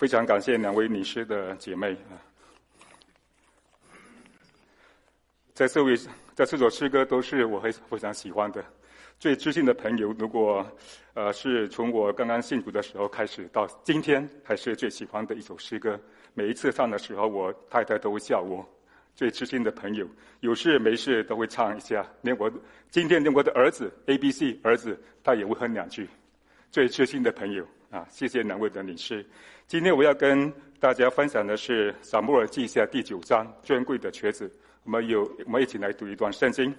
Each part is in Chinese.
非常感谢两位女士的姐妹啊。在这位，在这首诗歌都是我非非常喜欢的。最知心的朋友，如果呃是从我刚刚信主的时候开始到今天，还是最喜欢的一首诗歌。每一次唱的时候，我太太都会笑我。最知心的朋友，有事没事都会唱一下。连我今天连我的儿子 A B C 儿子，他也会哼两句。最知心的朋友啊，谢谢两位的女士。今天我要跟大家分享的是《撒母耳记下》第九章尊贵的瘸子。我们有，我们一起来读一段圣经。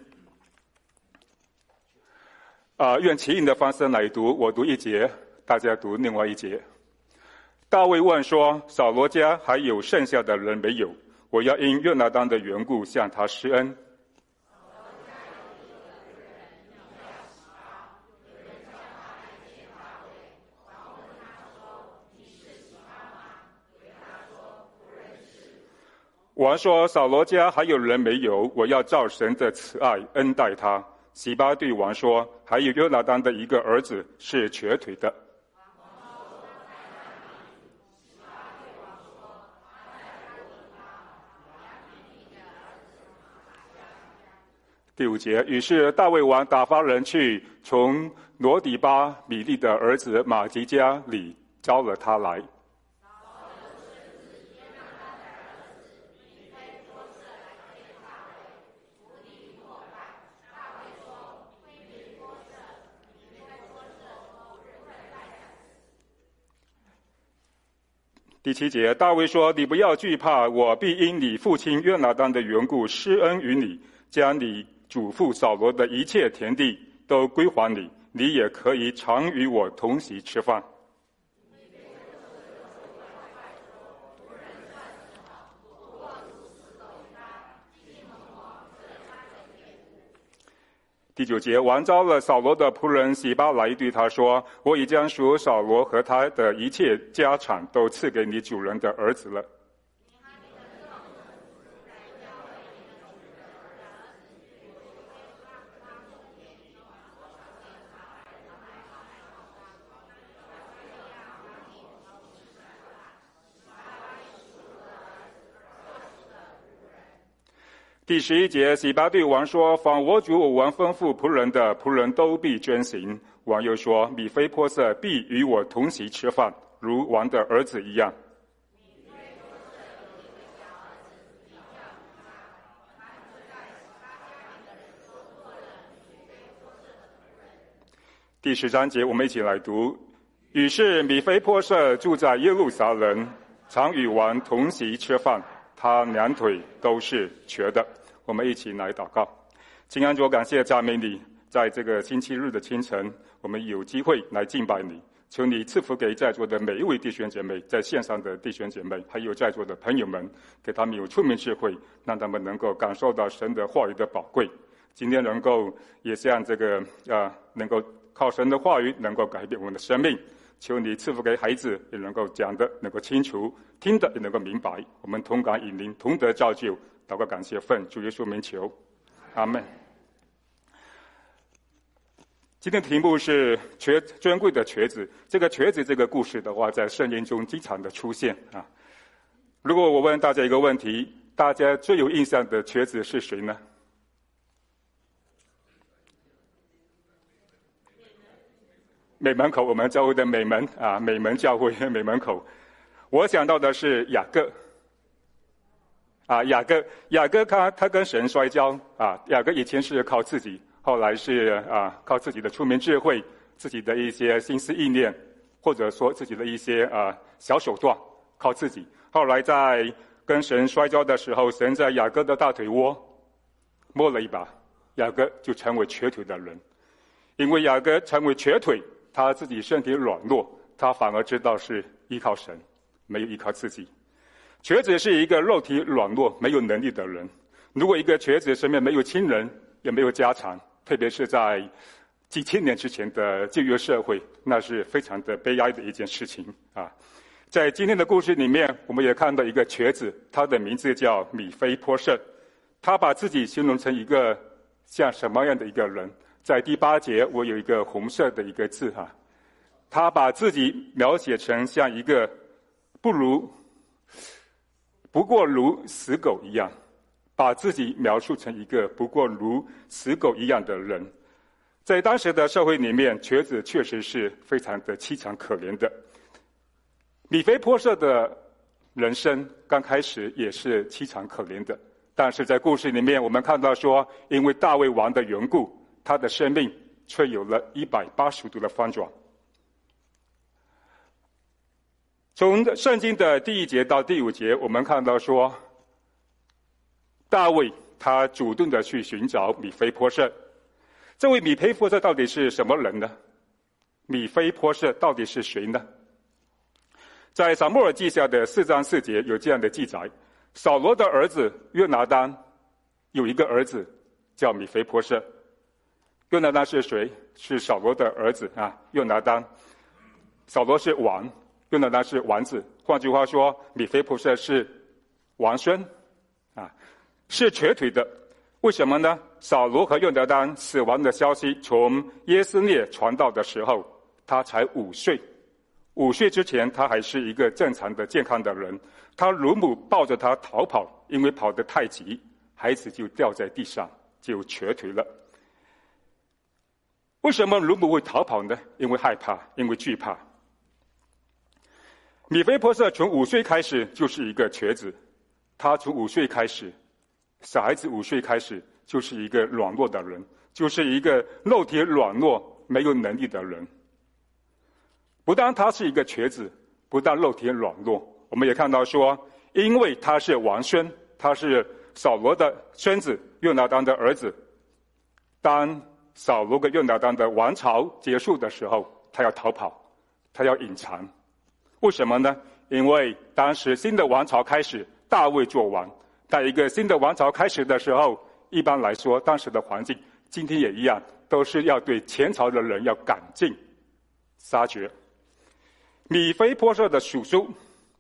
啊，用齐音的方式来读，我读一节，大家读另外一节。大卫问说：“扫罗家还有剩下的人没有？我要因约拿单的缘故向他施恩。”王说：“扫罗家还有人没有？我要照神的慈爱恩待他。”洗巴对王说：“还有约拿单的一个儿子是瘸腿的。”第五节，于是大卫王打发人去，从罗底巴米利的儿子马吉家里招了他来。第七节，大卫说：“你不要惧怕，我必因你父亲约拿单的缘故施恩于你，将你祖父扫罗的一切田地都归还你，你也可以常与我同席吃饭。”第九节，王召了扫罗的仆人洗巴来对他说：“我已将属扫罗和他的一切家产都赐给你主人的儿子了。”第十一节，洗巴对王说：“凡我主我王吩咐仆人的，仆人都必遵行。”王又说：“米非波色必与我同席吃饭，如王的儿子一样。”第十三节，我们一起来读。于是米非波色住在耶路撒冷，常与王同席吃饭，他两腿都是瘸的。我们一起来祷告，亲爱的主，感谢赞美你，在这个星期日的清晨，我们有机会来敬拜你。求你赐福给在座的每一位弟兄姐妹，在线上的弟兄姐妹，还有在座的朋友们，给他们有聪明智慧，让他们能够感受到神的话语的宝贵。今天能够也像这个啊、能够靠神的话语，能够改变我们的生命。求你赐福给孩子，也能够讲得能够清楚，听得也能够明白。我们同感引领，同得造就。祷告，感谢奉主耶稣名求，阿门。今天题目是瘸尊贵的瘸子。这个瘸子这个故事的话，在圣经中经常的出现啊。如果我问大家一个问题，大家最有印象的瘸子是谁呢？美门口，我们教会的美门啊，美门教会美门口，我想到的是雅各。啊，雅各，雅各他他跟神摔跤啊。雅各以前是靠自己，后来是啊靠自己的聪明智慧，自己的一些心思意念，或者说自己的一些啊小手段，靠自己。后来在跟神摔跤的时候，神在雅各的大腿窝摸了一把，雅各就成为瘸腿的人。因为雅各成为瘸腿，他自己身体软弱，他反而知道是依靠神，没有依靠自己。瘸子是一个肉体软弱、没有能力的人。如果一个瘸子身边没有亲人，也没有家产，特别是在几千年之前的旧约社会，那是非常的悲哀的一件事情啊。在今天的故事里面，我们也看到一个瘸子，他的名字叫米非波设。他把自己形容成一个像什么样的一个人？在第八节，我有一个红色的一个字哈，他把自己描写成像一个。不如不过如死狗一样，把自己描述成一个不过如死狗一样的人。在当时的社会里面，瘸子确实是非常的凄惨可怜的。米非波设的人生刚开始也是凄惨可怜的，但是在故事里面，我们看到说，因为大卫王的缘故，他的生命却有了一百八十度的翻转。从圣经的第一节到第五节，我们看到说，大卫他主动的去寻找米非波设。这位米非波设到底是什么人呢？米非波设到底是谁呢？在撒母耳记下的四章四节有这样的记载：扫罗的儿子约拿单有一个儿子叫米非波设。约拿单是谁？是扫罗的儿子啊。约拿单，扫罗是王，约拿单是王子。换句话说，米非波设是王孙，啊，是瘸腿的。为什么呢？扫罗和约拿单死亡的消息从耶斯列传到的时候，他才五岁。五岁之前，他还是一个正常的、健康的人。他乳母抱着他逃跑，因为跑得太急，孩子就掉在地上，就瘸腿了。为什么乳母会逃跑呢？因为害怕，因为惧怕。米非波设从五岁开始就是一个瘸子，他从五岁开始。小孩子五岁开始就是一个软弱的人，就是一个肉体软弱、没有能力的人。不但他是一个瘸子，不但肉体软弱，我们也看到说，因为他是王孙，他是扫罗的孙子，约拿单的儿子。当扫罗跟约拿单的王朝结束的时候，他要逃跑，他要隐藏。为什么呢？因为当时新的王朝开始，大卫做王。在一个新的王朝开始的时候，一般来说，当时的环境，今天也一样，都是要对前朝的人要赶尽杀绝。米非波设的叔叔，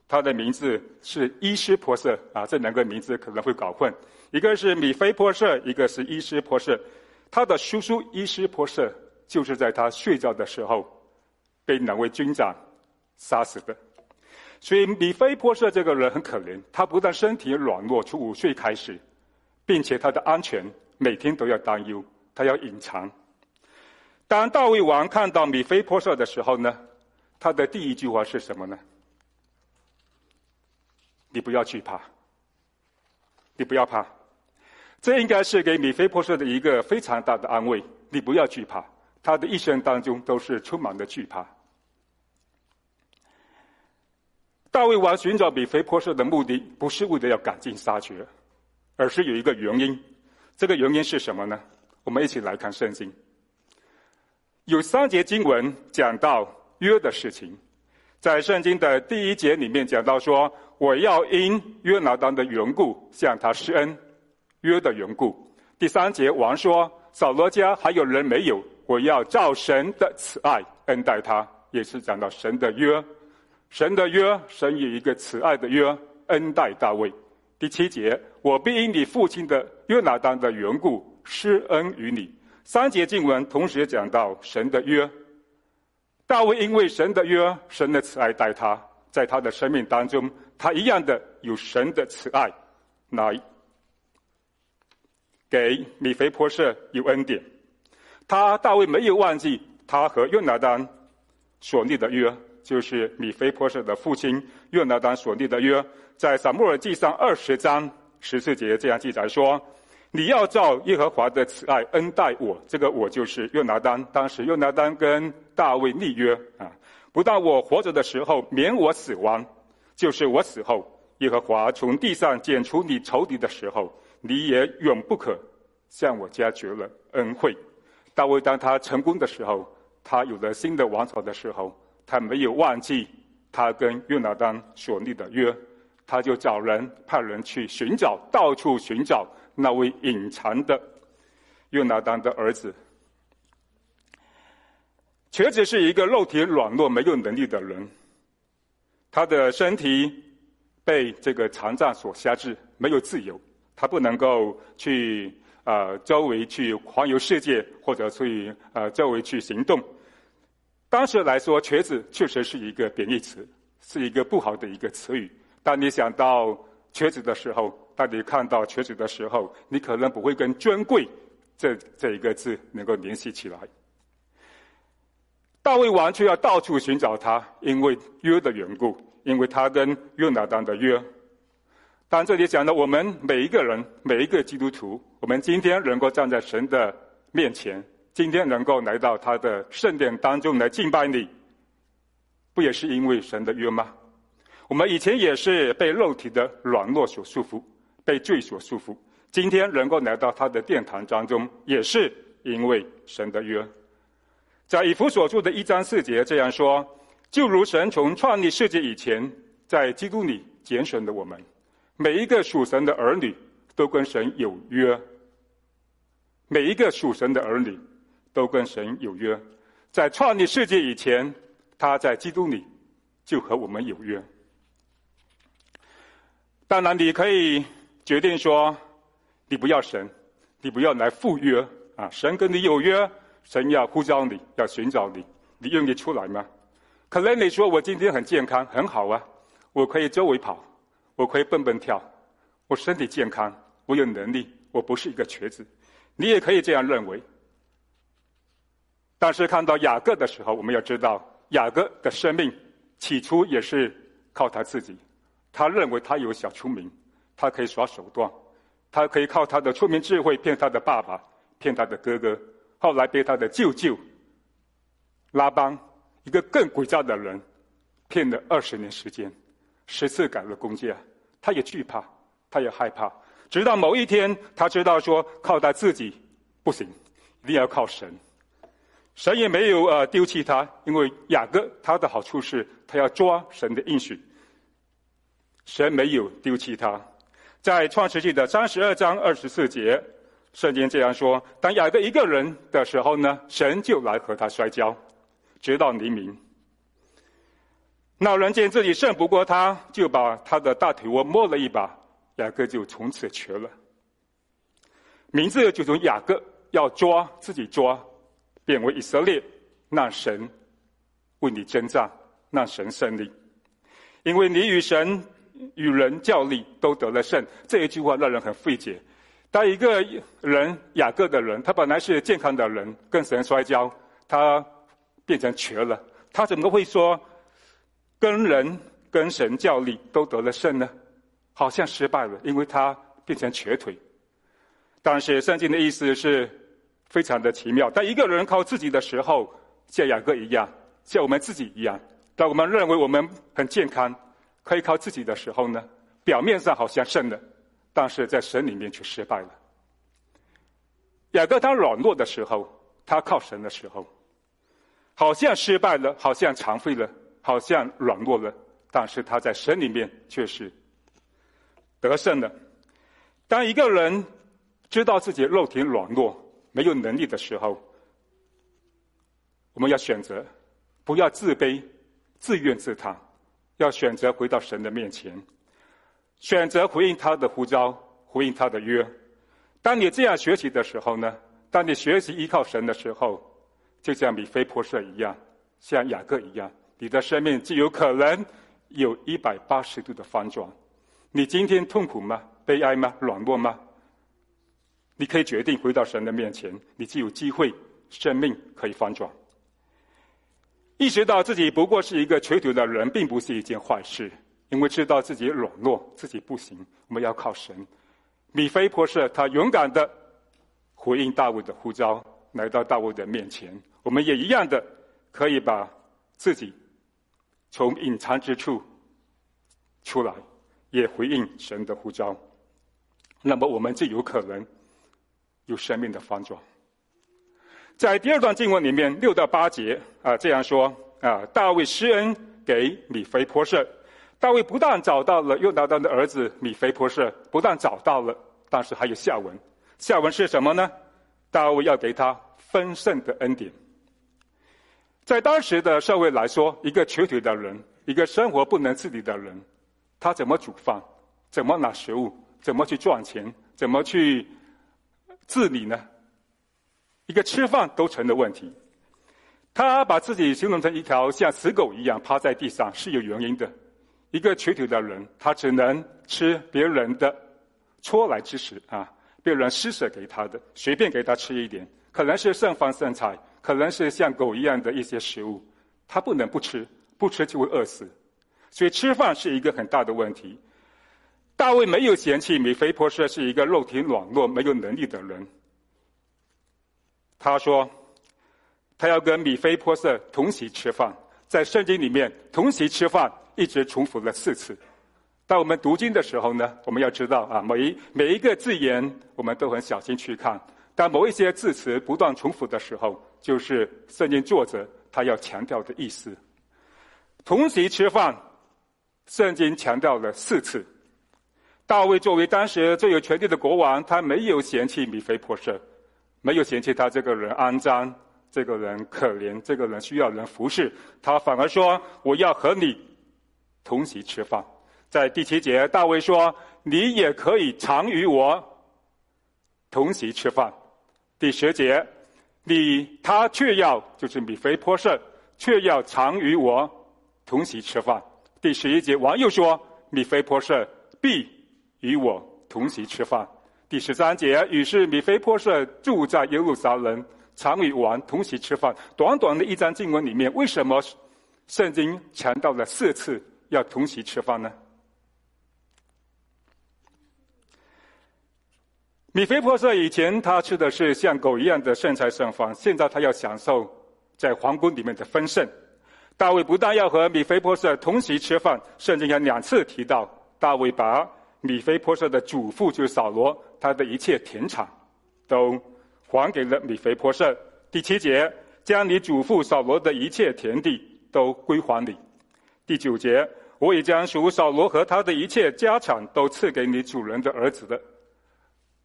他的名字是伊施波设啊，这两个名字可能会搞混，一个是米非波设，一个是伊施波设。他的叔叔伊施波设就是在他睡觉的时候被两位军长杀死的。所以米菲波设这个人很可怜，他不但身体软弱，从五岁开始，并且他的安全每天都要担忧，他要隐藏。当大卫王看到米菲波设的时候呢，他的第一句话是什么呢？你不要惧怕，你不要怕，这应该是给米菲波设的一个非常大的安慰。你不要惧怕，他的一生当中都是充满了惧怕。大卫王寻找米非波设的目的，不是为了要赶尽杀绝，而是有一个原因。这个原因是什么呢？我们一起来看圣经。有三节经文讲到约的事情，在圣经的第一节里面讲到说：“我要因约拿单的缘故向他施恩。”约的缘故。第三节王说：“扫罗家还有人没有？我要照神的慈爱恩待他。”也是讲到神的约。神的约，神有一个慈爱的约，恩待大卫。第七节，我必因你父亲的约拿单的缘故施恩于你。三节经文同时讲到神的约，大卫因为神的约，神的慈爱待他，在他的生命当中，他一样的有神的慈爱，来给米非波设有恩典。他大卫没有忘记他和约拿单所立的约。就是米非波设的父亲约拿单所立的约，在撒母耳记上二十章十四节这样记载说：“你要照耶和华的慈爱恩待我。”这个我就是约拿单。当时约拿单跟大卫立约啊，不但我活着的时候免我死亡，就是我死后，耶和华从地上剪除你仇敌的时候，你也永不可向我家绝了恩惠。大卫当他成功的时候，他有了新的王朝的时候。他没有忘记他跟约拿单所立的约，他就找人派人去寻找，到处寻找那位隐藏的约拿单的儿子。瘸子是一个肉体软弱、没有能力的人，他的身体被这个残障所辖制，没有自由，他不能够去呃周围去环游世界，或者去呃周围去行动。当时来说，瘸子确实是一个贬义词，是一个不好的一个词语。当你想到瘸子的时候，当你看到瘸子的时候，你可能不会跟尊贵这这一个字能够联系起来。大卫王却要到处寻找他，因为约的缘故，因为他跟约拿单的约。当这里讲到我们每一个人，每一个基督徒，我们今天能够站在神的面前，今天能够来到他的圣殿当中来敬拜你，不也是因为神的约吗？我们以前也是被肉体的软弱所束缚，被罪所束缚，今天能够来到他的殿堂当中，也是因为神的约。在以弗所书的一章四节这样说：“就如神从创立世界以前，在基督里拣选了我们，每一个属神的儿女都跟神有约。每一个属神的儿女都跟神有约，在创立世界以前，他在基督里就和我们有约。当然，你可以决定说，你不要神，你不要来赴约啊，神跟你有约。”神要呼召你，要寻找你，你愿意出来吗？可能你说我今天很健康，很好啊，我可以周围跑，我可以蹦蹦跳，我身体健康，我有能力，我不是一个瘸子。你也可以这样认为。但是看到雅各的时候，我们要知道，雅各的生命起初也是靠他自己，他认为他有小聪明，他可以耍手段，他可以靠他的聪明智慧骗他的爸爸，骗他的哥哥。后来被他的舅舅拉邦，一个更诡诈的人，骗了二十年时间，十次改了工价，他也惧怕，他也害怕。直到某一天，他知道说靠他自己不行，一定要靠神。神也没有呃丢弃他，因为雅各他的好处是他要抓神的应许。神没有丢弃他，在创世纪的三十二章二十四节。圣经这样说：当雅各一个人的时候呢，神就来和他摔跤，直到黎明。那人见自己胜不过他，就把他的大腿窝摸了一把，雅各就从此瘸了。名字就从雅各要抓自己抓，变为以色列，让神为你征战，让神胜利，因为你与神与人较力都得了胜。这一句话让人很费解。当一个人雅各的人，他本来是健康的人，跟神摔跤，他变成瘸了。他怎么会说跟人跟神较力都得了胜呢？好像失败了，因为他变成瘸腿。但是圣经的意思是非常的奇妙。当一个人靠自己的时候，像雅各一样，像我们自己一样；当我们认为我们很健康，可以靠自己的时候呢，表面上好像胜了。但是在神里面却失败了。雅各他软弱的时候，他靠神的时候，好像失败了，好像残废了，好像软弱了。但是他在神里面却是得胜了。当一个人知道自己肉体软弱、没有能力的时候，我们要选择不要自卑、自怨自叹，要选择回到神的面前。选择回应他的呼召，回应他的约。当你这样学习的时候呢？当你学习依靠神的时候，就像米非波设一样，像雅各一样，你的生命就有可能有一百八十度的翻转。你今天痛苦吗？悲哀吗？软弱吗？你可以决定回到神的面前，你就有机会，生命可以翻转。意识到自己不过是一个瘸腿的人，并不是一件坏事。因为知道自己软弱，自己不行，我们要靠神。米菲博士他勇敢的回应大卫的呼召，来到大卫的面前。我们也一样的可以把自己从隐藏之处出来，也回应神的呼召。那么我们就有可能有生命的翻转。在第二段经文里面六到八节啊这样说啊，大卫施恩给米非波设。大卫不但找到了约拿单的儿子米非波设，不但找到了，但是还有下文。下文是什么呢？大卫要给他丰盛的恩典。在当时的社会来说，一个瘸腿的人，一个生活不能自理的人，他怎么煮饭？怎么拿食物？怎么去赚钱？怎么去自理呢？一个吃饭都成了问题。他把自己形容成一条像死狗一样趴在地上，是有原因的。一个瘸腿的人，他只能吃别人的啜来之食啊，别人施舍给他的，随便给他吃一点，可能是剩饭剩菜，可能是像狗一样的一些食物，他不能不吃，不吃就会饿死。所以吃饭是一个很大的问题。大卫没有嫌弃米非波设是一个肉体软弱、没有能力的人。他说，他要跟米非波设同席吃饭。在圣经里面，同席吃饭一直重复了四次。当我们读经的时候呢，我们要知道啊，每一每一个字眼，我们都很小心去看。当某一些字词不断重复的时候，就是圣经作者他要强调的意思。同席吃饭。圣经强调了四次，大卫作为当时最有权力的国王，他没有嫌弃米非波设，没有嫌弃他这个人肮脏，这个人可怜，这个人需要人服侍，他反而说：“我要和你同席吃饭。”在第七节，大卫说：“你也可以常与我同席吃饭。”第十节，你他却要就是米非波设，却要常与我同席吃饭。第十一节，王又说：“米非波设必与我同席吃饭。”第十三节，于是米非波设住在耶路撒冷，常与王同席吃饭。短短的一章经文里面，为什么圣经强调了四次要同席吃饭呢？米非波设以前他吃的是像狗一样的剩菜剩饭，现在他要享受在皇宫里面的丰盛。大卫不但要和米非波设同席吃饭，圣经还两次提到大卫把米非波设的祖父就是扫罗他的一切田产都还给了米非波设。第七节，将你祖父扫罗的一切田地都归还你。第九节，我已将属扫罗和他的一切家产都赐给你主人的儿子的。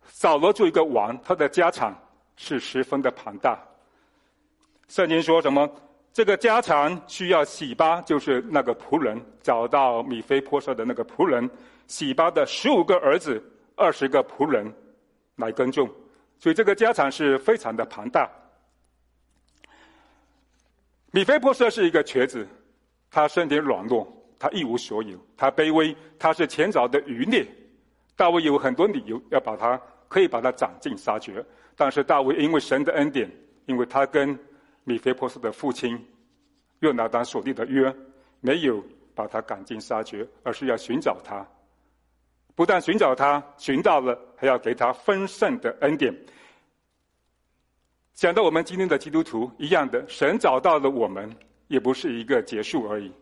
扫罗做一个王，他的家产是十分的庞大。圣经说什么？这个家产需要洗巴，就是那个仆人找到米非波设的那个仆人，洗巴的十五个儿子、二十个仆人来耕种，所以这个家产是非常的庞大。米非波设是一个瘸子，他身体软弱，他一无所有，他卑微，他是前朝的余孽。大卫有很多理由要把他，可以把他斩尽杀绝，但是大卫因为神的恩典，因为他跟米非波斯的父亲约拿单所立的约，没有把他赶尽杀绝，而是要寻找他。不但寻找他，寻到了，还要给他丰盛的恩典。想到我们今天的基督徒一样的，神找到了我们，也不是一个结束而已，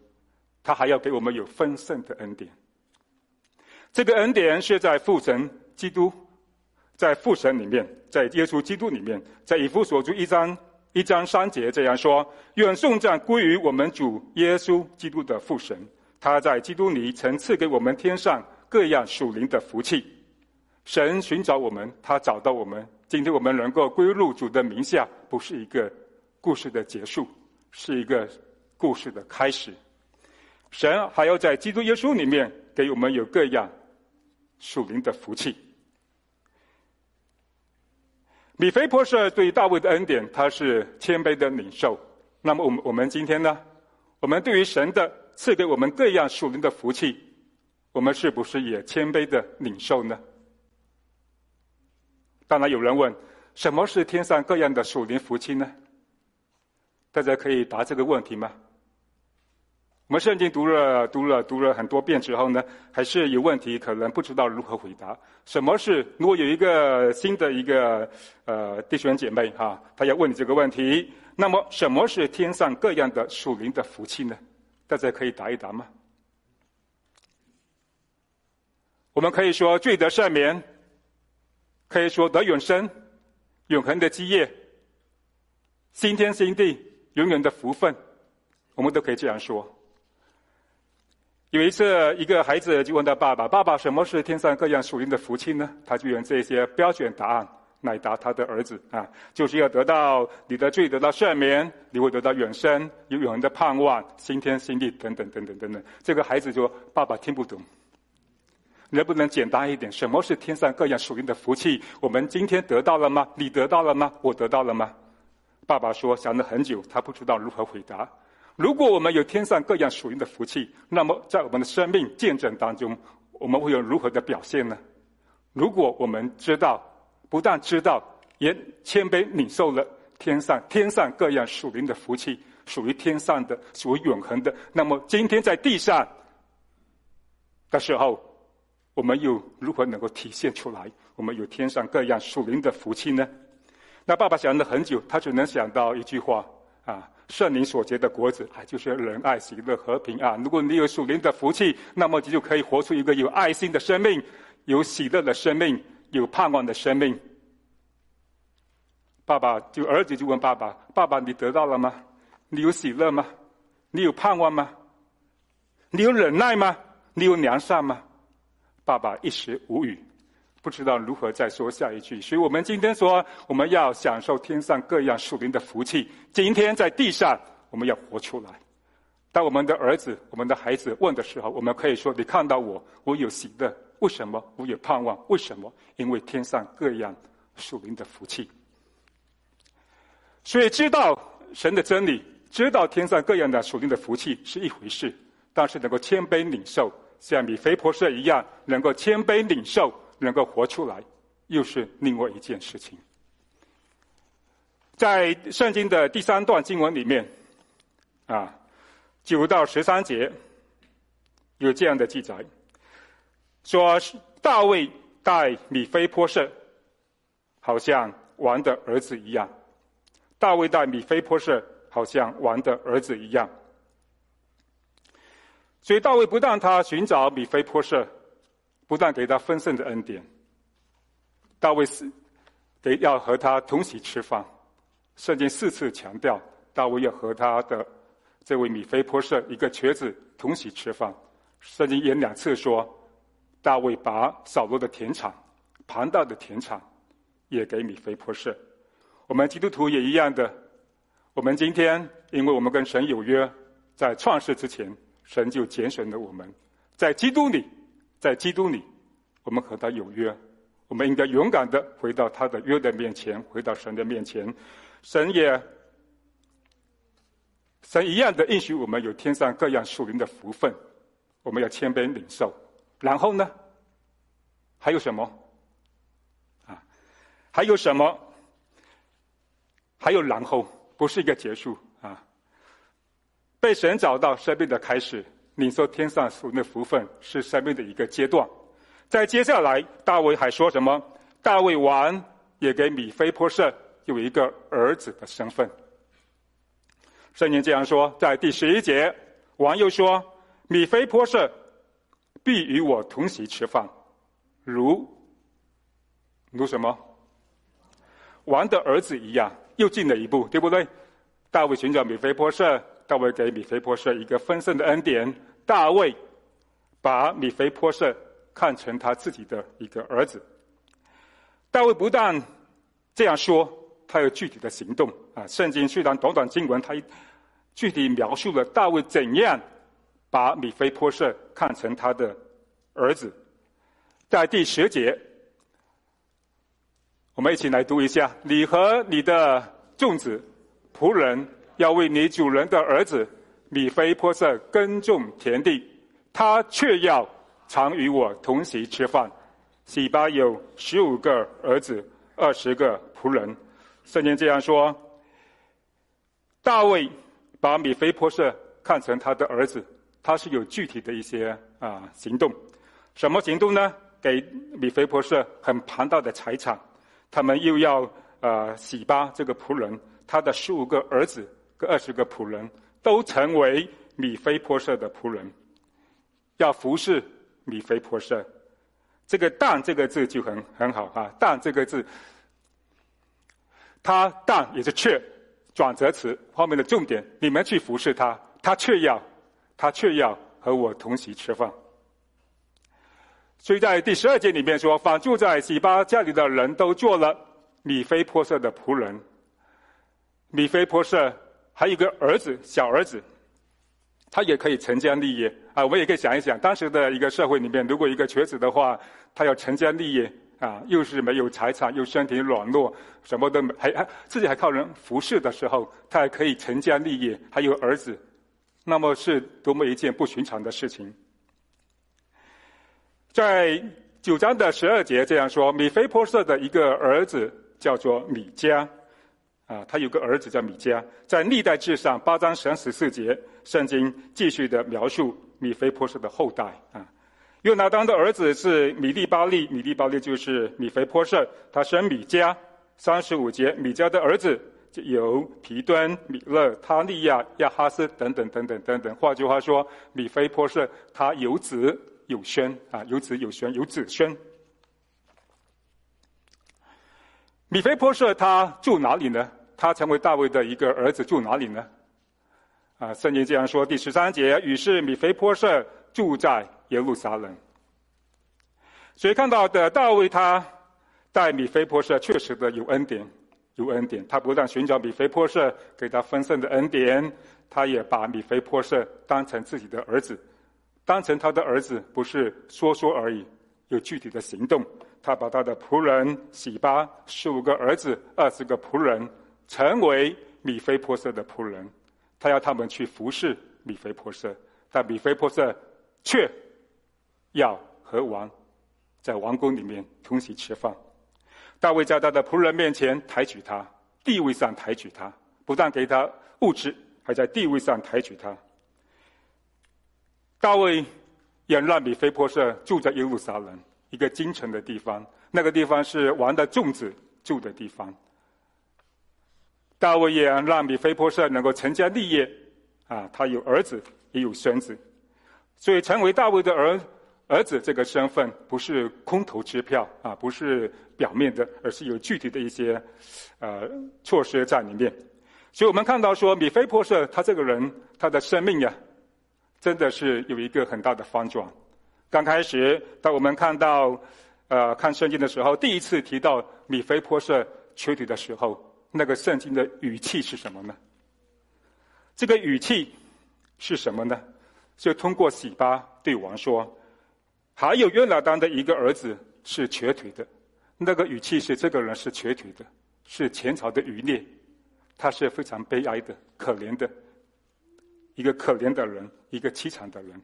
他还要给我们有丰盛的恩典。这个恩典是在父神基督，在父神里面，在耶稣基督里面，在以弗所书一章。一章三节这样说：“愿颂赞归于我们主耶稣基督的父神，他在基督里曾赐给我们天上各样属灵的福气。神寻找我们，他找到我们。今天我们能够归入主的名下，不是一个故事的结束，是一个故事的开始。神还要在基督耶稣里面给我们有各样属灵的福气。”米非波设对大卫的恩典，他是谦卑的领受。那么，我们我们今天呢？我们对于神的赐给我们各样属灵的福气，我们是不是也谦卑的领受呢？当然，有人问：什么是天上各样的属灵福气呢？大家可以答这个问题吗？我们圣经读了读了读了很多遍之后呢，还是有问题，可能不知道如何回答。什么是？如果有一个新的一个呃弟兄姐妹哈，他要问你这个问题，那么什么是天上各样的属灵的福气呢？大家可以答一答吗？我们可以说罪得赦免，可以说得永生、永恒的基业、新天新地、永远的福分，我们都可以这样说。有一次，一个孩子就问他爸爸：“爸爸，什么是天上各样属灵的福气呢？”他就用这些标准答案来答他的儿子啊，就是要得到你的罪得到赦免，你会得到永生，有永恒的盼望，新天新地等等等等等等。这个孩子说：“爸爸听不懂，能不能简单一点？什么是天上各样属灵的福气？我们今天得到了吗？你得到了吗？我得到了吗？”爸爸说想了很久，他不知道如何回答。如果我们有天上各样属灵的福气，那么在我们的生命见证当中，我们会有如何的表现呢？如果我们知道，不但知道，也谦卑领受了天上天上各样属灵的福气，属于天上的，属于永恒的，那么今天在地上的时候，我们又如何能够体现出来？我们有天上各样属灵的福气呢？那爸爸想了很久，他只能想到一句话啊：圣灵所结的果子，啊，就是仁爱、喜乐、和平啊。如果你有属灵的福气，那么你就可以活出一个有爱心的生命。有喜乐的生命，有盼望的生命。爸爸就儿子就问爸爸：“爸爸，你得到了吗？你有喜乐吗？你有盼望吗？你有忍耐吗？你有良善吗？”爸爸一时无语，不知道如何再说下一句。所以我们今天说，我们要享受天上各样属灵的福气。今天在地上，我们要活出来。当我们的儿子、我们的孩子问的时候，我们可以说：“你看到我，我有喜乐。”为什么我有盼望？为什么？因为天上各样属灵的福气。所以知道神的真理，知道天上各样的属灵的福气是一回事，但是能够谦卑领受，像米非波设一样，能够谦卑领受，能够活出来，又是另外一件事情。在圣经的第三段经文里面，啊，九到十三节有这样的记载。说大卫待米非波设，好像王的儿子一样。大卫待米非波设，好像王的儿子一样。所以大卫不但他寻找米非波设，不断给他丰盛的恩典，大卫是得要和他同席吃饭。圣经四次强调，大卫要和他的这位米非波设一个瘸子同席吃饭。圣经也两次说。大卫把扫罗的田产、庞大的田产，也给米非波设。我们基督徒也一样的。我们今天，因为我们跟神有约，在创世之前，神就拣选了我们。在基督里，在基督里，我们和他有约。我们应该勇敢的回到他的约的面前，回到神的面前。神也，神一样的应许我们有天上各样属灵的福分，我们要谦卑领受。然后呢？还有什么？啊，还有什么？还有然后，不是一个结束啊。被神找到生命的开始，领受天上属灵的福分，是生命的一个阶段。在接下来，大卫还说什么？大卫王也给米非波设有一个儿子的身份。圣经这样说，在第十一节，王又说：米非波设。必与我同席吃饭，如如什么？王的儿子一样，又进了一步，对不对？大卫寻找米非波设，大卫给米非波设一个丰盛的恩典。大卫把米非波设看成他自己的一个儿子。大卫不但这样说，他有具体的行动啊！圣经虽然短短经文，他具体描述了大卫怎样。把米非波设看成他的儿子，在第十节，我们一起来读一下：你和你的众子、仆人要为你主人的儿子米非波设耕种田地，他却要常与我同席吃饭。洗巴有十五个儿子，二十个仆人。圣经这样说：大卫把米非波设看成他的儿子。他是有具体的一些啊行动，什么行动呢？给米非波设很庞大的财产，他们又要呃洗巴这个仆人，他的十五个儿子二十个仆人都成为米非波设的仆人，要服侍米非波设。这个“但”这个字就很很好啊，“但”这个字，他“但”也是却转折词后面的重点，你们去服侍他，他却要。他却要和我同席吃饭，所以在第十二节里面说，凡住在洗巴家里的人都做了米非波设的仆人。米非波设还有个儿子，小儿子，他也可以成家立业啊。我们也可以想一想，当时的一个社会里面，如果一个瘸子的话，他要成家立业啊，又是没有财产，又身体软弱，什么都没，还还自己还靠人服侍的时候，他还可以成家立业，还有儿子，那么是多么一件不寻常的事情。在九章的十二节这样说：米非波设的一个儿子叫做米迦，啊，他有个儿子叫米迦。在历代志上八章三十四节，圣经继续的描述米非波设的后代啊。约拿当的儿子是米利巴利，米利巴利就是米非波设，他生米迦。三十五节，米迦的儿子就有皮敦、米勒、他利亚、亚哈斯等等等等等等。换句话说，米非波设他有子有孙啊，有子有孙有子孙。米非波设他住哪里呢？他成为大卫的一个儿子，住哪里呢？啊，圣经这样说，第十三节，于是米非波设住在。耶路撒冷，所以看到的大卫他待米非波设确实的有恩典，有恩典。他不但寻找米非波设给他丰盛的恩典，他也把米非波设当成自己的儿子，当成他的儿子，不是说说而已，有具体的行动。他把他的仆人洗巴十五个儿子、二十个仆人，成为米非波设的仆人，他要他们去服侍米非波设，但米非波设却。要和王在王宫里面同席吃饭，大卫在他的仆人面前抬举他，地位上抬举他，不但给他物质，还在地位上抬举他。大卫也让米非波设住在耶路撒冷一个京城的地方，那个地方是王的众子住的地方。大卫也让米非波设能够成家立业，啊，他有儿子也有孙子，所以成为大卫的儿。儿子这个身份不是空头支票啊，不是表面的，而是有具体的一些呃措施在里面。所以我们看到说，米非波设他这个人，他的生命呀，真的是有一个很大的翻转。刚开始，当我们看到呃看圣经的时候，第一次提到米非波设瘸腿的时候，那个圣经的语气是什么呢？这个语气是什么呢？就通过洗巴对王说。还有约拿单的一个儿子是瘸腿的，那个语气是这个人是瘸腿的，是前朝的余孽，他是非常悲哀的、可怜的，一个可怜的人，一个凄惨的人，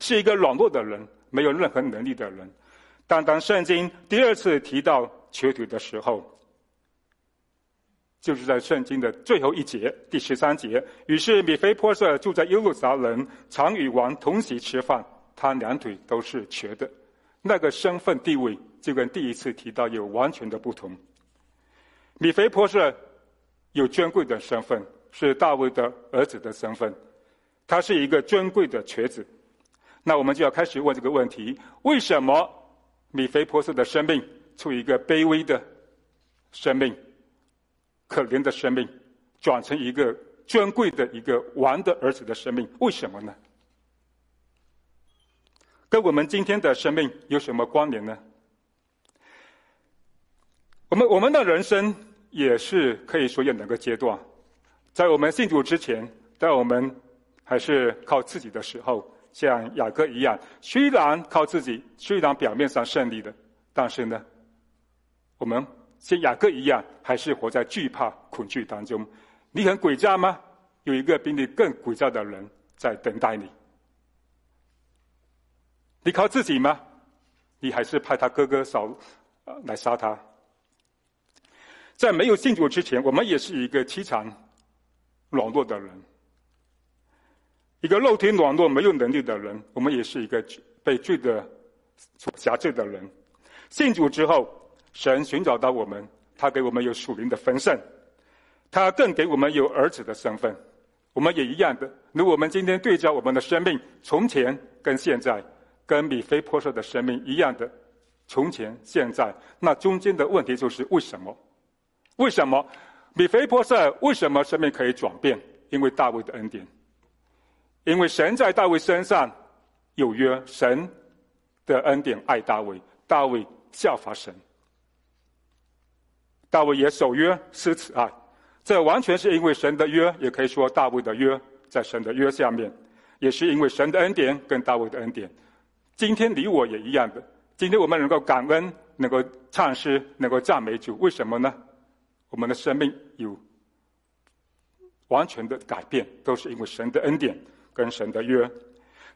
是一个软弱的人，没有任何能力的人。但当圣经第二次提到瘸腿的时候，就是在圣经的最后一节第十三节，于是米非波设住在耶路撒冷，常与王同席吃饭。他两腿都是瘸的，那个身份地位就跟第一次提到有完全的不同。米非波设有尊贵的身份，是大卫的儿子的身份，他是一个尊贵的瘸子。那我们就要开始问这个问题：为什么米非波设的生命处于一个卑微的生命、可怜的生命，转成一个尊贵的一个王的儿子的生命？为什么呢？跟我们今天的生命有什么关联呢？我们我们的人生也是可以说有两个阶段，在我们信主之前，在我们还是靠自己的时候，像雅各一样，虽然靠自己，虽然表面上胜利的，但是呢，我们像雅各一样，还是活在惧怕、恐惧当中。你很诡诈吗？有一个比你更诡诈的人在等待你。你靠自己吗？你还是派他哥哥扫，来杀他。在没有信主之前，我们也是一个凄惨、软弱的人，一个肉体软弱、没有能力的人。我们也是一个被罪的所辖制的人。信主之后，神寻找到我们，他给我们有属灵的丰盛，他更给我们有儿子的身份。我们也一样的。如果我们今天对照我们的生命，从前跟现在。跟米非波设的生命一样的，从前、现在，那中间的问题就是为什么？为什么米非波设为什么生命可以转变？因为大卫的恩典，因为神在大卫身上有约，神的恩典爱大卫，大卫效法神，大卫也守约施慈爱，这完全是因为神的约，也可以说大卫的约在神的约下面，也是因为神的恩典跟大卫的恩典。今天你我也一样的，今天我们能够感恩，能够唱诗，能够赞美主，为什么呢？我们的生命有完全的改变，都是因为神的恩典跟神的约。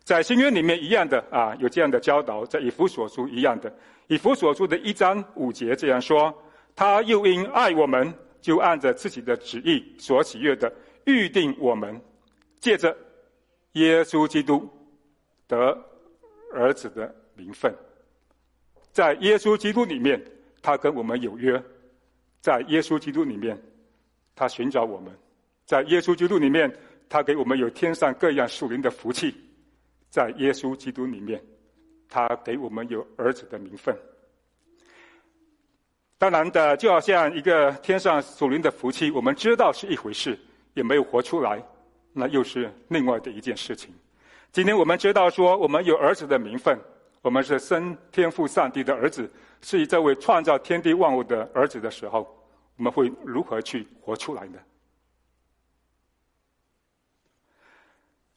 在新约里面一样的啊，有这样的教导，在以弗所书一样的，以弗所书的一章五节这样说：他又因爱我们，就按着自己的旨意所喜悦的预定我们，借着耶稣基督得儿子的名分。在耶稣基督里面，他跟我们有约。在耶稣基督里面，他寻找我们；在耶稣基督里面，他给我们有天上各样属灵的福气；在耶稣基督里面，他给我们有儿子的名分。当然的，就好像一个天上属灵的福气，我们知道是一回事，也没有活出来，那又是另外的一件事情。今天我们知道说，我们有儿子的名分，我们是生天父上帝的儿子，是以这位创造天地万物的儿子的时候。我们会如何去活出来呢？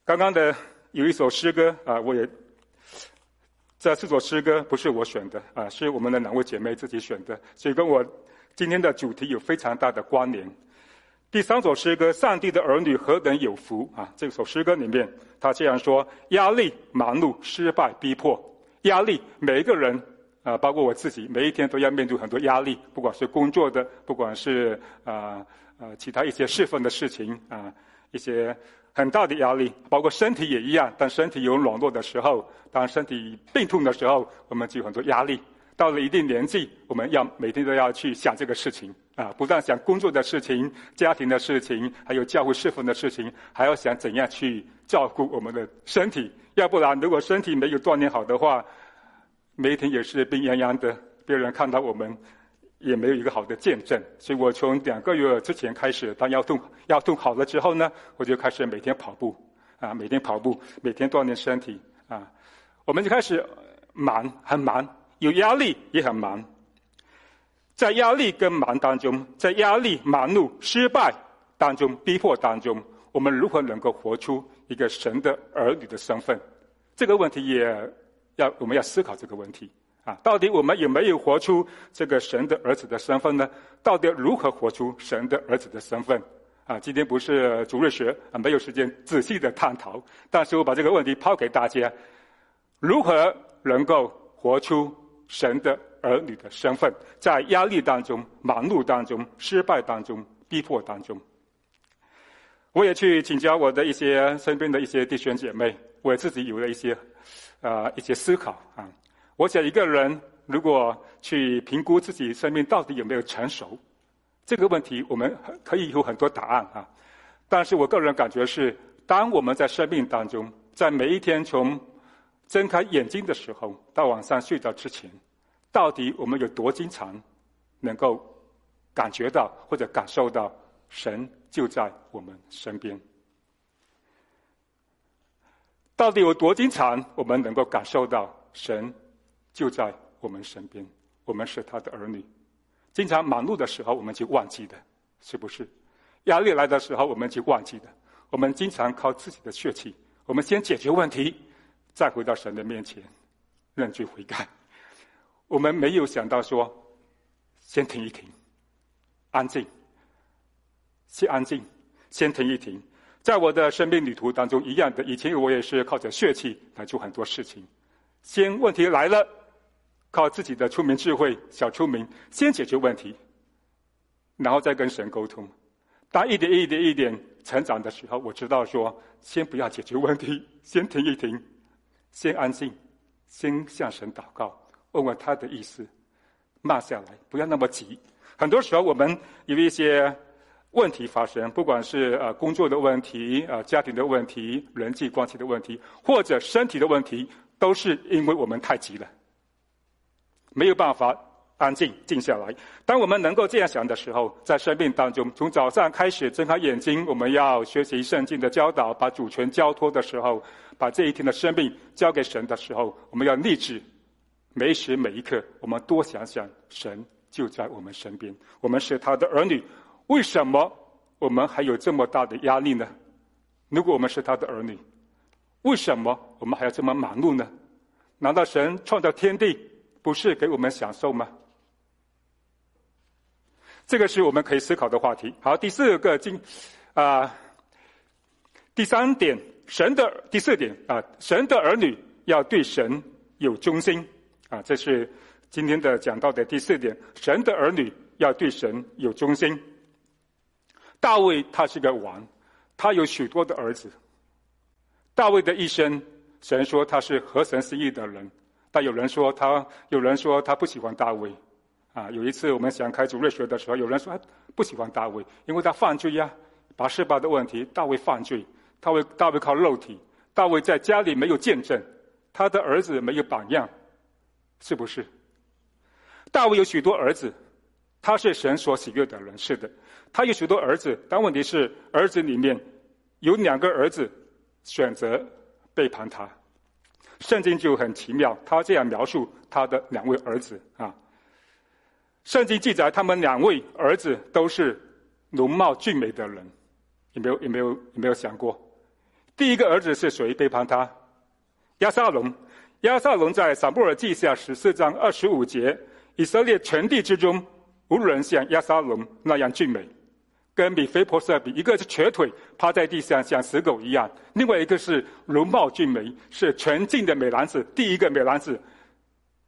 刚刚的有一首诗歌啊，我也这四首诗歌不是我选的啊，是我们的两位姐妹自己选的，所以跟我今天的主题有非常大的关联。第三首诗歌《上帝的儿女何等有福》啊，这首诗歌里面他这样说：压力、忙碌、失败、逼迫，压力，每一个人。啊，包括我自己，每一天都要面对很多压力，不管是工作的，不管是啊呃其他一些侍奉的事情啊，一些很大的压力，包括身体也一样。当身体有软弱的时候，当身体病痛的时候，我们就有很多压力。到了一定年纪，我们要每天都要去想这个事情啊，不但想工作的事情、家庭的事情，还有教会侍奉的事情，还要想怎样去照顾我们的身体。要不然，如果身体没有锻炼好的话，每一天也是病怏怏的，别人看到我们也没有一个好的见证。所以我从两个月之前开始，当腰痛腰痛好了之后呢，我就开始每天跑步，啊，每天跑步，每天锻炼身体，啊，我们就开始忙，很忙，有压力也很忙。在压力跟忙当中，在压力、忙碌、失败当中、逼迫当中，我们如何能够活出一个神的儿女的身份？这个问题也。要我们要思考这个问题啊，到底我们有没有活出这个神的儿子的身份呢？到底如何活出神的儿子的身份？啊，今天不是主日学啊，没有时间仔细的探讨。但是我把这个问题抛给大家：如何能够活出神的儿女的身份？在压力当中、忙碌当中、失败当中、逼迫当中，我也去请教我的一些身边的一些弟兄姐妹，我自己有了一些。啊、一些思考啊。我想一个人如果去评估自己生命到底有没有成熟，这个问题我们可以有很多答案啊。但是我个人感觉是，当我们在生命当中，在每一天从睁开眼睛的时候到晚上睡觉之前，到底我们有多经常能够感觉到或者感受到神就在我们身边？到底有多经常，我们能够感受到神就在我们身边？我们是他的儿女。经常忙碌的时候，我们就忘记的，是不是？压力来的时候，我们就忘记的。我们经常靠自己的血气，我们先解决问题，再回到神的面前认罪悔改。我们没有想到说，先停一停，安静，先安静，先停一停。在我的生命旅途当中，一样的。以前我也是靠着血气来做很多事情。先问题来了，靠自己的聪明智慧、小聪明先解决问题，然后再跟神沟通。当一点一点一点成长的时候，我知道说，先不要解决问题，先停一停，先安静，先向神祷告，问问他的意思，慢下来，不要那么急。很多时候我们有一些。问题发生，不管是呃工作的问题、呃家庭的问题、人际关系的问题，或者身体的问题，都是因为我们太急了，没有办法安静静下来。当我们能够这样想的时候，在生命当中，从早上开始睁开眼睛，我们要学习圣经的教导，把主权交托的时候，把这一天的生命交给神的时候，我们要立志，每时每一刻，我们多想想神就在我们身边，我们是他的儿女。为什么我们还有这么大的压力呢？如果我们是他的儿女，为什么我们还要这么忙碌呢？难道神创造天地，不是给我们享受吗？这个是我们可以思考的话题。好，第四个经啊、第三点，神的第四点啊，神的儿女要对神有忠心啊，这是今天的讲到的第四点，神的儿女要对神有忠心。大卫他是个王，他有许多的儿子。大卫的一生，神说他是合神心意的人，但有人说他，有人说他不喜欢大卫。啊，有一次我们想开主日学的时候，有人说他不喜欢大卫，因为他犯罪呀，把失败的问题，大卫犯罪，大卫大卫靠肉体，大卫在家里没有见证，他的儿子没有榜样，是不是？大卫有许多儿子，他是神所喜悦的人，是的。他有许多儿子，但问题是，儿子里面有两个儿子选择背叛他。圣经就很奇妙，他这样描述他的两位儿子啊。圣经记载，他们两位儿子都是容貌俊美的人，有没有？有没有？有没有想过？第一个儿子是谁背叛他？亚撒龙。亚撒龙在撒母耳记下十四章二十五节，以色列全地之中，无人像亚撒龙那样俊美。跟米非波设比，一个是瘸腿趴在地上像死狗一样，另外一个是容貌俊美，是纯净的美男子。第一个美男子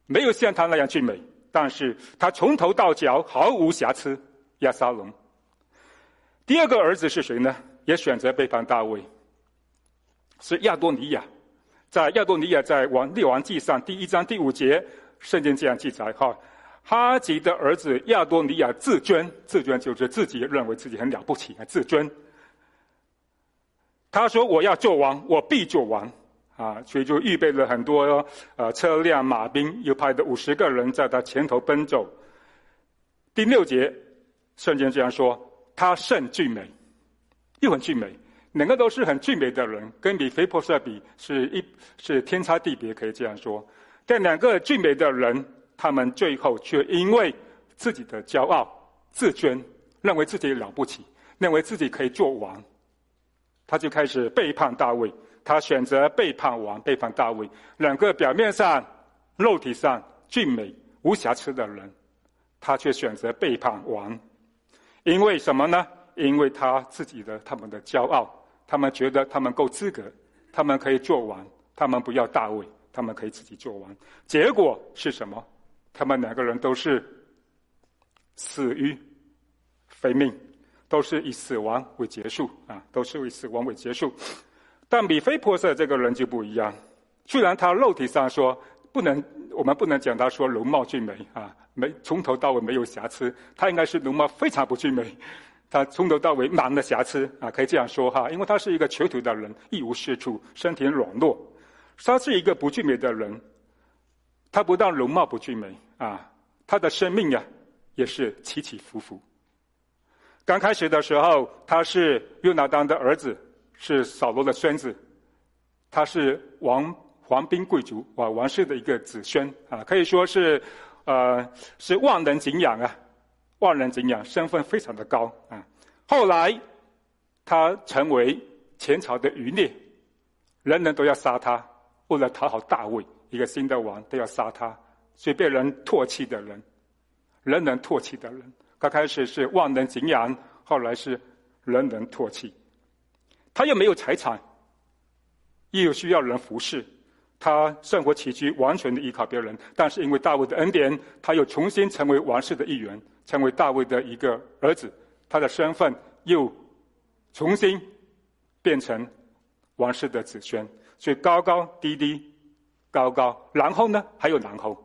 没有像他那样俊美，但是他从头到脚毫无瑕疵。亚沙龙。第二个儿子是谁呢？也选择背叛大卫，是亚多尼亚。在亚多尼亚在王列王记上第一章第五节，圣经这样记载哈。哈吉的儿子亚多尼亚自尊，自尊就是自己认为自己很了不起，自尊。他说：“我要做王，我必做王。”啊，所以就预备了很多呃车辆、马兵，又派的五十个人在他前头奔走。第六节，圣经这样说：“他甚俊美，又很俊美，两个都是很俊美的人，跟米非波设比是一是天差地别，可以这样说。但两个俊美的人。”他们最后却因为自己的骄傲、自尊，认为自己了不起，认为自己可以做王，他就开始背叛大卫。他选择背叛王，背叛大卫。两个表面上、肉体上俊美无瑕疵的人，他却选择背叛王。因为什么呢？因为他自己的他们的骄傲，他们觉得他们够资格，他们可以做王，他们不要大卫，他们可以自己做王。结果是什么？他们两个人都是死于非命，都是以死亡为结束啊，都是以死亡为结束。但米非波设这个人就不一样，虽然他肉体上说不能，我们不能讲他说容貌俊美啊，没从头到尾没有瑕疵，他应该是容貌非常不俊美，他从头到尾满了瑕疵啊，可以这样说哈，因为他是一个瘸腿的人，一无是处，身体软弱，他是一个不俊美的人。他不但容貌不俊美啊，他的生命呀也是起起伏伏。刚开始的时候，他是约拿单的儿子，是扫罗的孙子，他是王皇宾贵族啊，王室的一个子孙啊，可以说是呃是万人敬仰啊，万人敬仰，身份非常的高啊。后来他成为前朝的余孽，人人都要杀他，为了讨好大卫。一个新的王都要杀他，所以被人唾弃的人，人人唾弃的人。刚开始是万人敬仰，后来是人人唾弃。他又没有财产，又需要人服侍，他生活起居完全的依靠别人。但是因为大卫的恩典，他又重新成为王室的一员，成为大卫的一个儿子。他的身份又重新变成王室的子孙，所以高高低低。高高，然后呢？还有然后，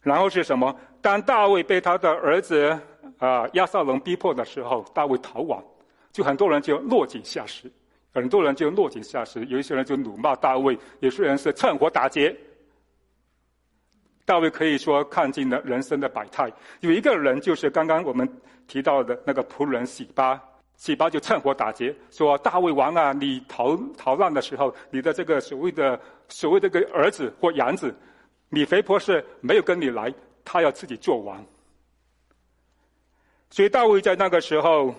然后是什么？当大卫被他的儿子啊押沙龙逼迫的时候，大卫逃亡，就很多人就落井下石，很多人就落井下石，有一些人就辱骂大卫，有些人是趁火打劫。大卫可以说看尽了人生的百态。有一个人就是刚刚我们提到的那个仆人洗巴。洗巴就趁火打劫，说：“大卫王啊，你逃逃难的时候，你的这个所谓的所谓这个儿子或养子，米非波设没有跟你来，他要自己做王。”所以大卫在那个时候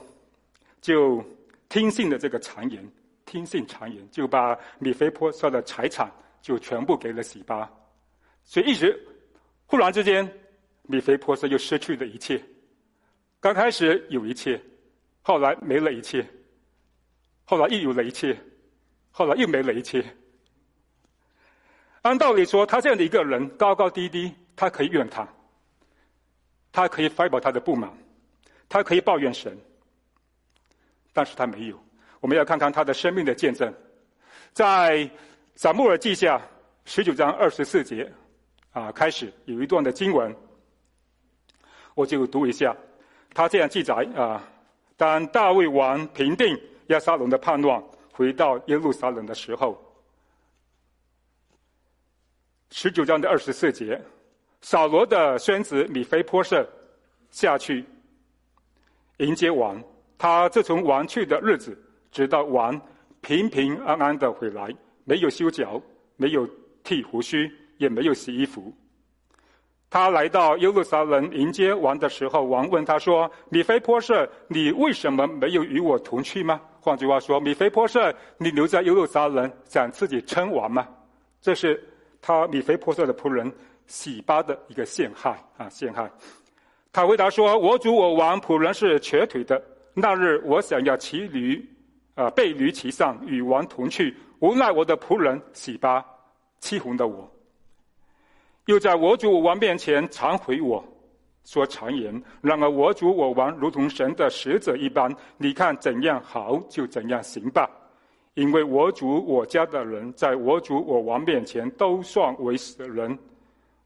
就听信了这个谗言，听信谗言，就把米非波设的财产就全部给了洗巴。所以一直忽然之间，米非波设又失去了一切。刚开始有一切，后来没了一切，后来又有了一切，后来又没了一切。按道理说，他这样的一个人，高高低低，他可以怨他，他可以发表他的不满，他可以抱怨神，但是他没有。我们要看看他的生命的见证，在撒母耳记下十九章二十四节啊，开始有一段的经文，我就读一下。他这样记载啊：当大卫王平定亚沙龙的叛乱，回到耶路撒冷的时候。十九章的二十四节，扫罗的孙子米非波设下去迎接王。他自从王去的日子，直到王平平安安的回来，没有修脚，没有剃胡须，也没有洗衣服。他来到耶路撒冷迎接王的时候，王问他说：“米非波设，你为什么没有与我同去吗？”换句话说，米非波设，你留在耶路撒冷，想自己称王吗？这是。他米非波设的仆人洗巴的一个陷害啊，陷害。他回答说：“我主我王仆人是瘸腿的。那日我想要骑驴，啊，背驴骑上与王同去，无奈我的仆人洗巴欺哄的我，又在我主我王面前惭悔我，说谗言。然而我主我王如同神的使者一般，你看怎样好就怎样行吧。”因为我主我家的人，在我主我王面前都算为死人，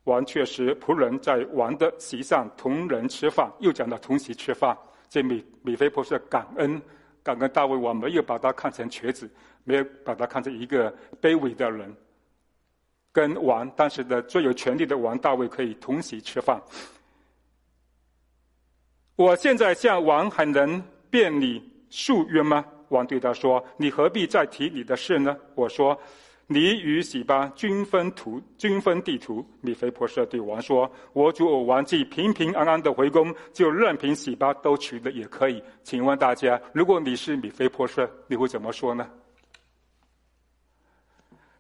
王确实仆人在王的席上同人吃饭，又讲到同席吃饭。这米米非波设感恩，感恩大卫王没有把他看成瘸子，没有把他看成一个卑微的人，跟王当时的最有权力的王大卫可以同席吃饭。我现在向王还能辩你诉冤吗？王对他说：“你何必再提你的事呢？”我说：“你与洗巴均分土，均分地图。”米非波设对王说：“我主我王既平平安安的回宫，就任凭洗巴都取了也可以。”请问大家，如果你是米非波设，你会怎么说呢？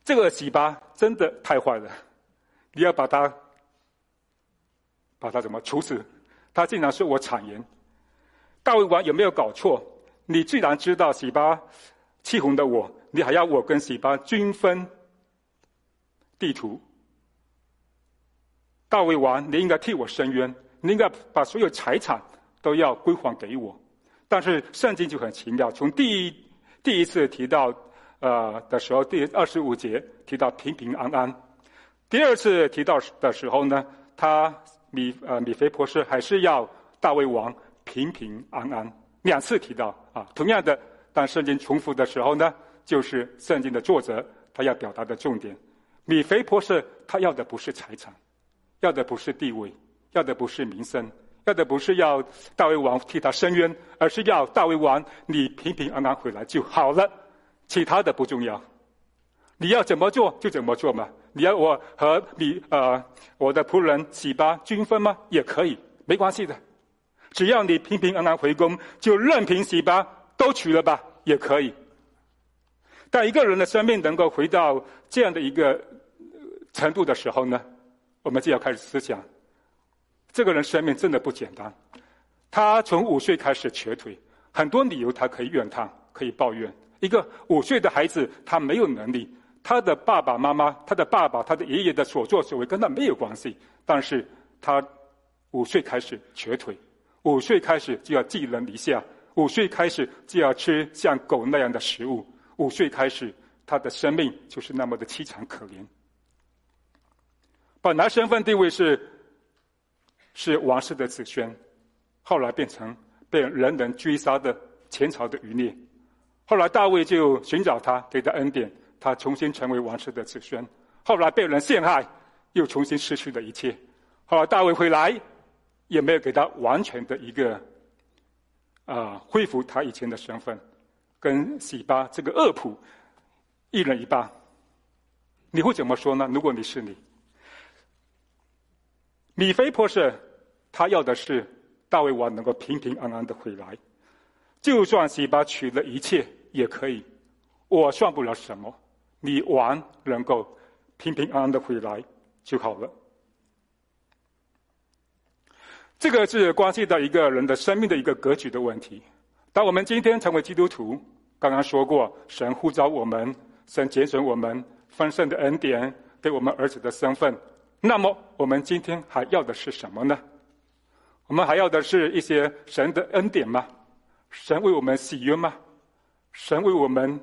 这个洗巴真的太坏了，你要把他，把他怎么处死？他竟然说我谗言，大卫王有没有搞错？你既然知道洗巴欺哄的我，你还要我跟洗巴均分地图。大卫王，你应该替我伸冤，你应该把所有财产都要归还给我。但是圣经就很奇妙，从第一第一次提到呃的时候，第二十五节提到平平安安，第二次提到的时候呢，他米呃米非波设还是要大卫王平平安安。两次提到啊，同样的，当圣经重复的时候呢，就是圣经的作者他要表达的重点。米非波设他要的不是财产，要的不是地位，要的不是名声，要的不是要大卫王替他伸冤，而是要大卫王你平平安安回来就好了，其他的不重要。你要怎么做就怎么做嘛。你要我和你呃我的仆人洗巴均分吗？也可以，没关系的。只要你平平安安回宫，就任凭洗巴都娶了吧，也可以。但一个人的生命能够回到这样的一个程度的时候呢，我们就要开始思想，这个人生命真的不简单。他从五岁开始瘸腿，很多理由他可以怨叹，可以抱怨。一个五岁的孩子，他没有能力，他的爸爸妈妈、他的爸爸、他的爷爷的所作所为跟他没有关系，但是他五岁开始瘸腿。五岁开始就要寄人篱下，五岁开始就要吃像狗那样的食物，五岁开始他的生命就是那么的凄惨可怜。本来身份地位是是王室的子孙，后来变成被人人追杀的前朝的余孽。后来大卫就寻找他，给他恩典，他重新成为王室的子孙。后来被人陷害，又重新失去了一切。后来大卫回来。也没有给他完全的一个啊、恢复他以前的身份，跟洗巴这个恶仆一人一半。你会怎么说呢？如果你是你，米非波设他要的是大卫王能够平平安安的回来，就算洗巴取了一切也可以，我算不了什么，你王能够平平安安的回来就好了。这个是关系到一个人的生命的一个格局的问题。当我们今天成为基督徒，刚刚说过，神呼召我们，神拣选我们，丰盛的恩典给我们儿子的身份。那么，我们今天还要的是什么呢？我们还要的是一些神的恩典吗？神为我们喜悦吗？神为我们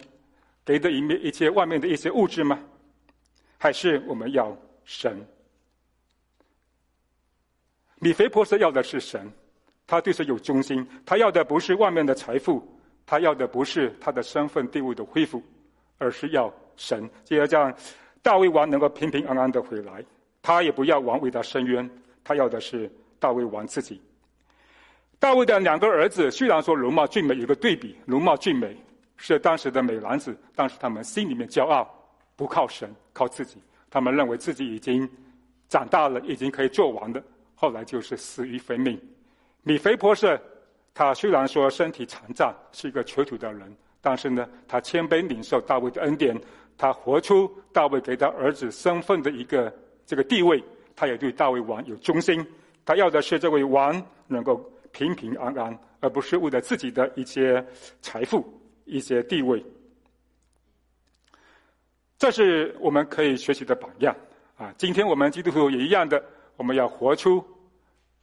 给的一面一切外面的一些物质吗？还是我们要神？米非波设要的是神，他对神有忠心，他要的不是外面的财富，他要的不是他的身份地位的恢复，而是要神。就要让大卫王能够平平安安的回来，他也不要王为他伸冤，他要的是大卫王自己。大卫的两个儿子虽然说容貌俊美，有个对比，容貌俊美是当时的美男子，但是他们心里面骄傲，不靠神，靠自己，他们认为自己已经长大了，已经可以做王的。后来就是死于非命。米非波设，他虽然说身体残障，是一个囚徒的人，但是呢，他谦卑领受大卫的恩典，他活出大卫给他儿子身份的一个这个地位，他也对大卫王有忠心。他要的是这位王能够平平安安，而不是为了自己的一些财富、一些地位。这是我们可以学习的榜样啊！今天我们基督徒也一样的。我们要活出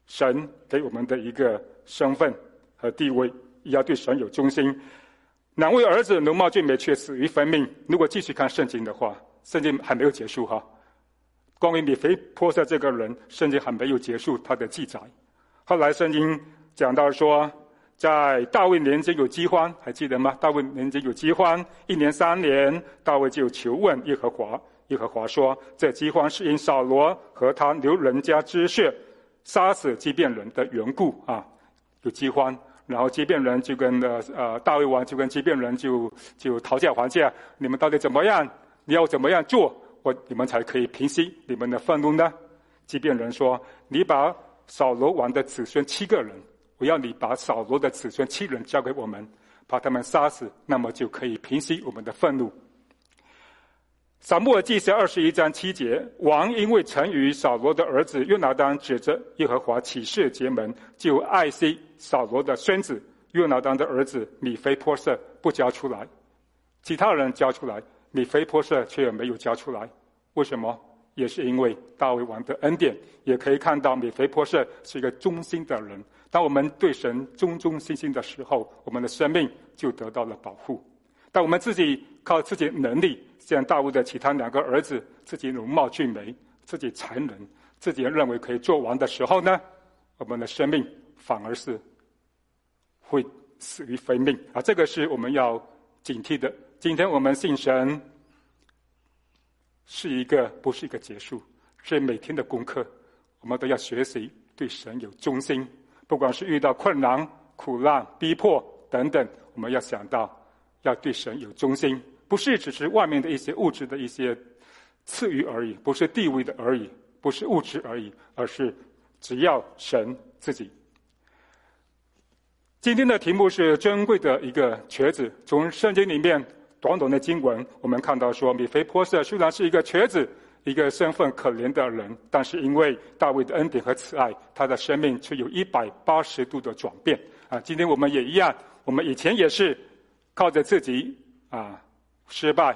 神给我们的一个身份和地位，要对神有忠心。两位儿子容貌俊美，却死于非命。如果继续看圣经的话，圣经还没有结束哈。关于米非波设这个人，圣经还没有结束他的记载。后来圣经讲到说，在大卫年间有饥荒，还记得吗？大卫年间有饥荒，一年三年，大卫就求问耶和华。耶和华说：“这饥荒是因扫罗和他流人家之血，杀死基遍人的缘故啊，有饥荒。然后基遍人就跟呃呃大卫王就跟基遍人就就讨价还价，你们到底怎么样？你要怎么样做，我你们才可以平息你们的愤怒呢？”基遍人说：“你把扫罗王的子孙七个人，我要你把扫罗的子孙七人交给我们，把他们杀死，那么就可以平息我们的愤怒。”撒母耳记下二十一章七节，王因为曾与扫罗的儿子约拿单指着耶和华起誓结盟，就爱惜扫罗的孙子约拿单的儿子米非波设不交出来，其他人交出来，米非波设却没有交出来。为什么？也是因为大卫王的恩典，也可以看到米非波设是一个忠心的人。当我们对神忠忠心心的时候，我们的生命就得到了保护。当我们自己靠自己能力，像大卫的其他两个儿子，自己容貌俊美，自己才能，自己认为可以做王的时候呢，我们的生命反而是会死于非命啊！这个是我们要警惕的。今天我们信神是一个，不是一个结束，是每天的功课。我们都要学习对神有忠心，不管是遇到困难、苦难、逼迫等等，我们要想到。要对神有忠心，不是只是外面的一些物质的一些赐予而已，不是地位的而已，不是物质而已，而是只要神自己。今天的题目是珍贵的一个瘸子。从圣经里面短短的经文，我们看到说，米非波设虽然是一个瘸子，一个身份可怜的人，但是因为大卫的恩典和慈爱，他的生命却有一百八十度的转变。啊，今天我们也一样，我们以前也是。靠着自己啊，失败，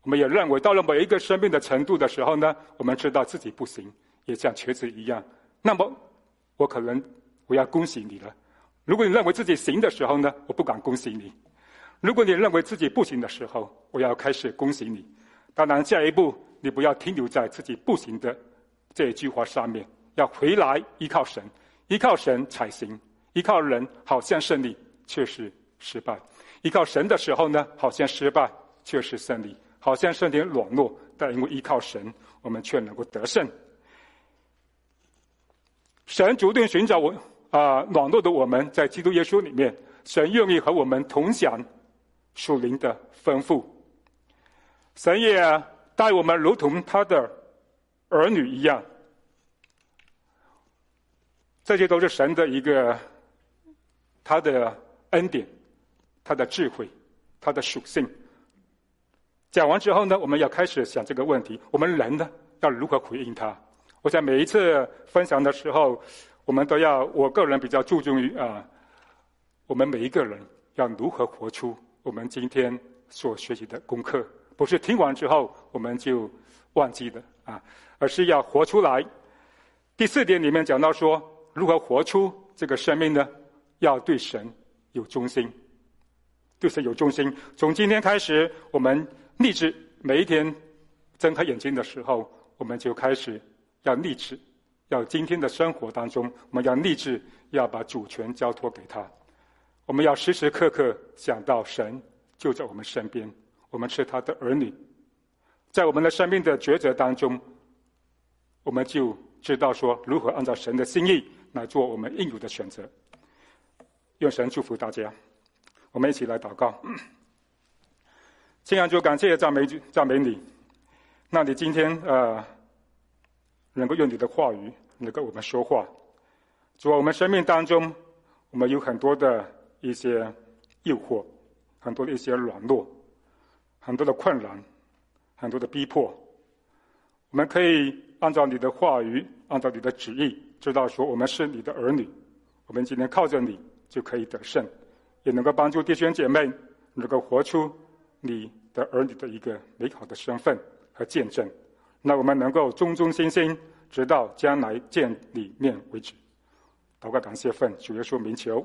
我们也认为到了某一个生命的程度的时候呢，我们知道自己不行，也像瘸子一样。那么，我可能我要恭喜你了。如果你认为自己行的时候呢，我不敢恭喜你；如果你认为自己不行的时候，我要开始恭喜你。当然，下一步你不要停留在自己不行的这一句话上面，要回来依靠神，依靠神才行。依靠人好像胜利，却是失败。依靠神的时候呢，好像失败，却是胜利；好像身体软弱，但因为依靠神，我们却能够得胜。神主动寻找我啊，软弱的我们，在基督耶稣里面，神愿意和我们同享属灵的丰富。神也待我们如同他的儿女一样。这些都是神的一个他的恩典。他的智慧，他的属性。讲完之后呢，我们要开始想这个问题：我们人呢，要如何回应他？我在每一次分享的时候，我们都要，我个人比较注重于啊，我们每一个人要如何活出我们今天所学习的功课，不是听完之后我们就忘记了啊，而是要活出来。第四点里面讲到说，如何活出这个生命呢？要对神有忠心，对神有忠心。从今天开始，我们立志每一天睁开眼睛的时候，我们就开始要立志。要今天的生活当中，我们要立志要把主权交托给他。我们要时时刻刻想到神就在我们身边，我们是他的儿女，在我们的生命的抉择当中，我们就知道说如何按照神的心意来做我们应有的选择。愿神祝福大家，我们一起来祷告。亲爱的主，感谢赞美赞美你，那你今天呃。能够用你的话语能够跟我们说话，主啊，我们生命当中，我们有很多的一些诱惑，很多的一些软弱，很多的困难，很多的逼迫。我们可以按照你的话语，按照你的旨意，知道说我们是你的儿女。我们今天靠着你就可以得胜，也能够帮助弟兄姐妹能够活出你的儿女的一个美好的身份和见证。那我们能够忠忠心心，直到将来见你面为止。祷告感谢，奉主耶稣名求。